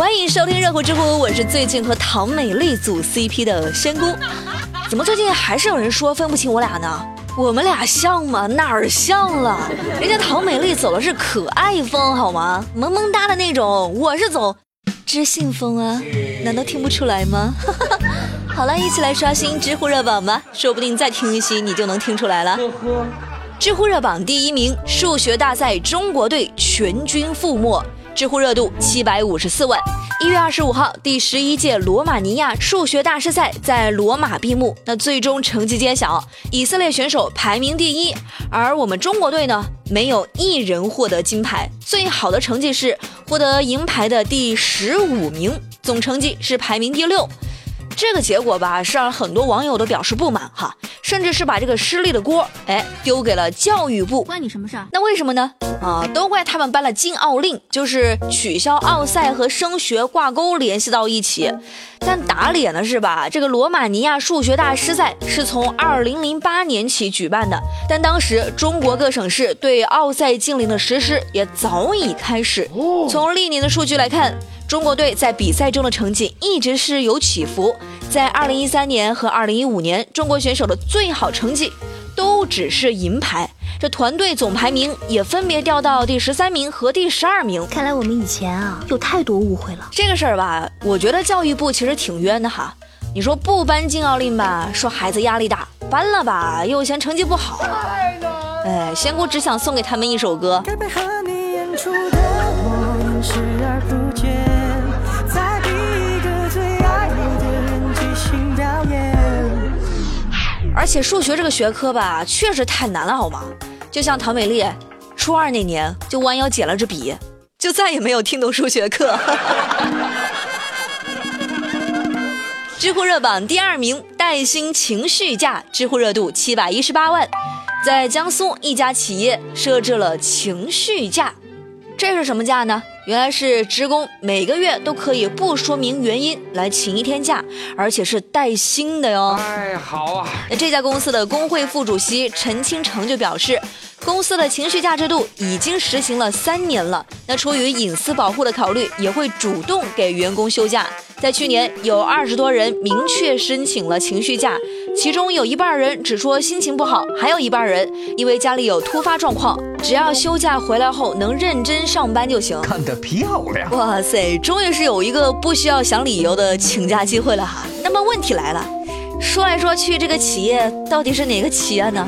欢迎收听热乎知乎，我是最近和唐美丽组 CP 的仙姑。怎么最近还是有人说分不清我俩呢？我们俩像吗？哪儿像了？人家唐美丽走的是可爱风，好吗？萌萌哒的那种，我是走知性风啊，难道听不出来吗？好了，一起来刷新知乎热榜吧，说不定再听一期你就能听出来了。知乎热榜第一名，数学大赛中国队全军覆没，知乎热度七百五十四万。一月二十五号，第十一届罗马尼亚数学大师赛在罗马闭幕。那最终成绩揭晓，以色列选手排名第一，而我们中国队呢，没有一人获得金牌。最好的成绩是获得银牌的第十五名，总成绩是排名第六。这个结果吧，是让很多网友都表示不满哈，甚至是把这个失利的锅，哎，丢给了教育部。关你什么事儿？那为什么呢？啊，都怪他们颁了禁奥令，就是取消奥赛和升学挂钩联系到一起。但打脸的是吧？这个罗马尼亚数学大师赛是从二零零八年起举办的，但当时中国各省市对奥赛禁令的实施也早已开始。从历年的数据来看。中国队在比赛中的成绩一直是有起伏，在二零一三年和二零一五年，中国选手的最好成绩都只是银牌，这团队总排名也分别掉到第十三名和第十二名。看来我们以前啊有太多误会了。这个事儿吧，我觉得教育部其实挺冤的哈。你说不颁禁奥令吧，说孩子压力大；颁了吧，又嫌成绩不好。哎，仙姑只想送给他们一首歌。该被和你演出的我而而且数学这个学科吧，确实太难了，好吗？就像唐美丽，初二那年就弯腰捡了支笔，就再也没有听懂数学课。知乎热榜第二名，带薪情绪价，知乎热度七百一十八万。在江苏一家企业设置了情绪价，这是什么假呢？原来是职工每个月都可以不说明原因来请一天假，而且是带薪的哟。哎，好啊！那这家公司的工会副主席陈清成就表示，公司的情绪假制度已经实行了三年了。那出于隐私保护的考虑，也会主动给员工休假。在去年，有二十多人明确申请了情绪假，其中有一半人只说心情不好，还有一半人因为家里有突发状况，只要休假回来后能认真上班就行。看得漂亮！哇塞，终于是有一个不需要想理由的请假机会了哈。那么问题来了，说来说去，这个企业到底是哪个企业呢？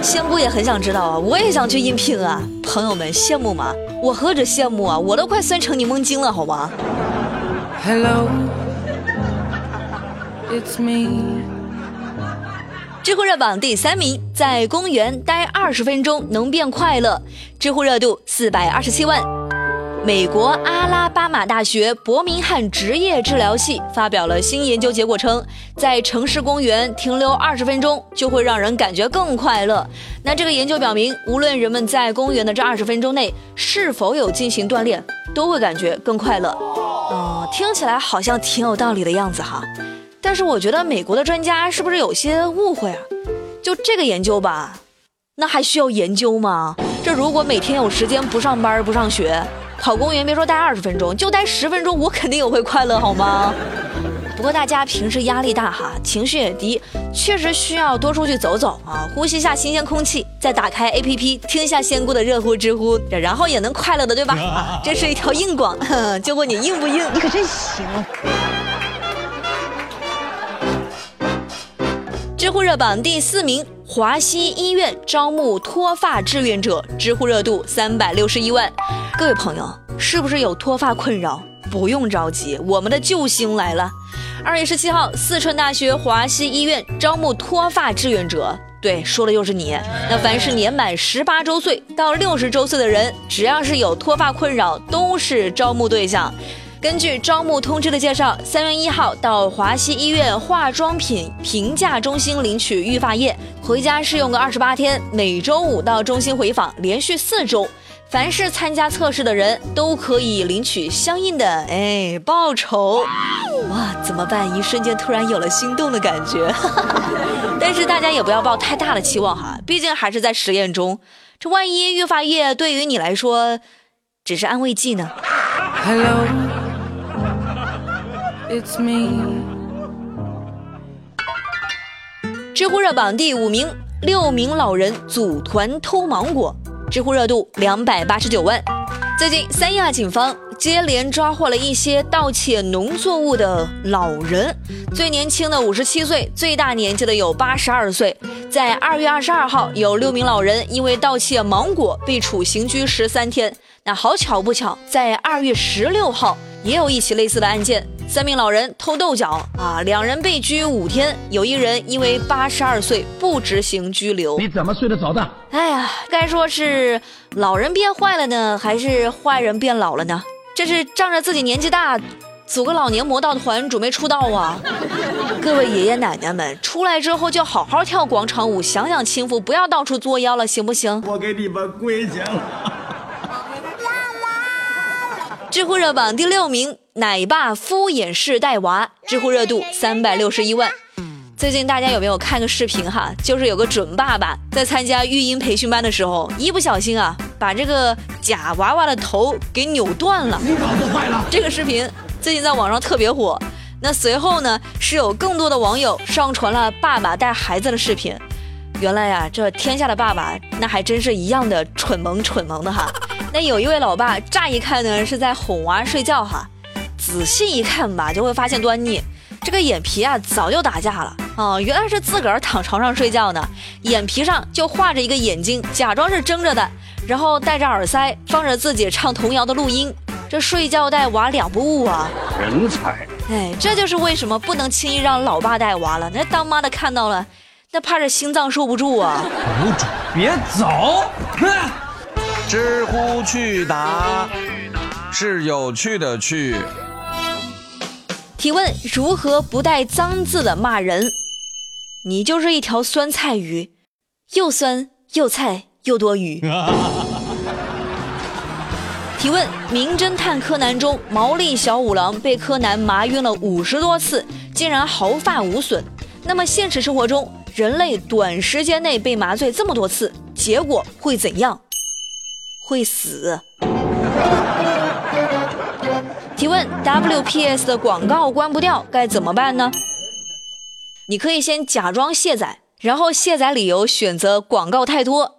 仙姑也很想知道啊，我也想去应聘啊。朋友们羡慕吗？我何止羡慕啊，我都快酸成柠檬精了，好吗？Hello, it's me. 知乎热榜第三名，在公园待二十分钟能变快乐，知乎热度四百二十七万。美国阿拉巴马大学伯明翰职业治疗系发表了新研究结果，称在城市公园停留二十分钟就会让人感觉更快乐。那这个研究表明，无论人们在公园的这二十分钟内是否有进行锻炼，都会感觉更快乐。哦，听起来好像挺有道理的样子哈。但是我觉得美国的专家是不是有些误会啊？就这个研究吧，那还需要研究吗？这如果每天有时间不上班不上学。跑公园别说待二十分钟，就待十分钟，我肯定也会快乐，好吗？不过大家平时压力大哈，情绪也低，确实需要多出去走走啊，呼吸一下新鲜空气，再打开 APP 听一下仙姑的热乎知乎，然后也能快乐的，对吧？啊，这是一条硬广，就问你硬不硬？你可真行。知乎热榜第四名，华西医院招募脱发志愿者，知乎热度三百六十一万。各位朋友，是不是有脱发困扰？不用着急，我们的救星来了。二月十七号，四川大学华西医院招募脱发志愿者。对，说的又是你。那凡是年满十八周岁到六十周岁的人，只要是有脱发困扰，都是招募对象。根据招募通知的介绍，三月一号到华西医院化妆品评价中心领取育发液，回家试用个二十八天，每周五到中心回访，连续四周。凡是参加测试的人都可以领取相应的哎报酬，哇，怎么办？一瞬间突然有了心动的感觉。但是大家也不要抱太大的期望哈，毕竟还是在实验中。这万一育发液对于你来说只是安慰剂呢？Hello。It's me。知乎热榜第五名，六名老人组团偷芒果，知乎热度两百八十九万。最近，三亚警方接连抓获了一些盗窃农作物的老人，最年轻的五十七岁，最大年纪的有八十二岁。在二月二十二号，有六名老人因为盗窃芒果被处刑拘十三天。那好巧不巧，在二月十六号也有一起类似的案件。三名老人偷豆角啊，两人被拘五天，有一人因为八十二岁不执行拘留。你怎么睡得着的？哎呀，该说是老人变坏了呢，还是坏人变老了呢？这是仗着自己年纪大，组个老年魔道团准备出道啊！各位爷爷奶奶们，出来之后就好好跳广场舞，享享清福，不要到处作妖了，行不行？我给你们跪下了。知乎热榜第六名。奶爸敷衍式带娃，知乎热度三百六十一万。最近大家有没有看个视频哈？就是有个准爸爸在参加育婴培训班的时候，一不小心啊，把这个假娃娃的头给扭断了。你脑子坏了！这个视频最近在网上特别火。那随后呢，是有更多的网友上传了爸爸带孩子的视频。原来呀，这天下的爸爸那还真是一样的蠢萌蠢萌的哈。那有一位老爸，乍一看呢是在哄娃睡觉哈。仔细一看吧，就会发现端倪。这个眼皮啊，早就打架了啊！原来是自个儿躺床上睡觉呢，眼皮上就画着一个眼睛，假装是睁着的，然后戴着耳塞，放着自己唱童谣的录音。这睡觉带娃两不误啊！人才！哎，这就是为什么不能轻易让老爸带娃了。那当妈的看到了，那怕是心脏受不住啊！楼主，别走！知乎趣答是有趣的趣。提问：如何不带脏字的骂人？你就是一条酸菜鱼，又酸又菜又多余。提问：名侦探柯南中，毛利小五郎被柯南麻晕了五十多次，竟然毫发无损。那么现实生活中，人类短时间内被麻醉这么多次，结果会怎样？会死。提问：WPS 的广告关不掉该怎么办呢？你可以先假装卸载，然后卸载理由选择广告太多，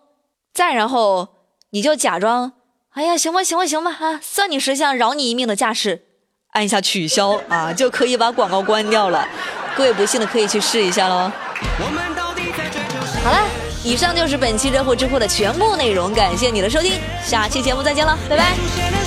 再然后你就假装，哎呀，行吧，行吧，行吧，啊，算你识相，饶你一命的架势，按一下取消啊，就可以把广告关掉了。各位不信的可以去试一下喽。好了，以上就是本期热乎知乎的全部内容，感谢你的收听，下期节目再见了，拜拜。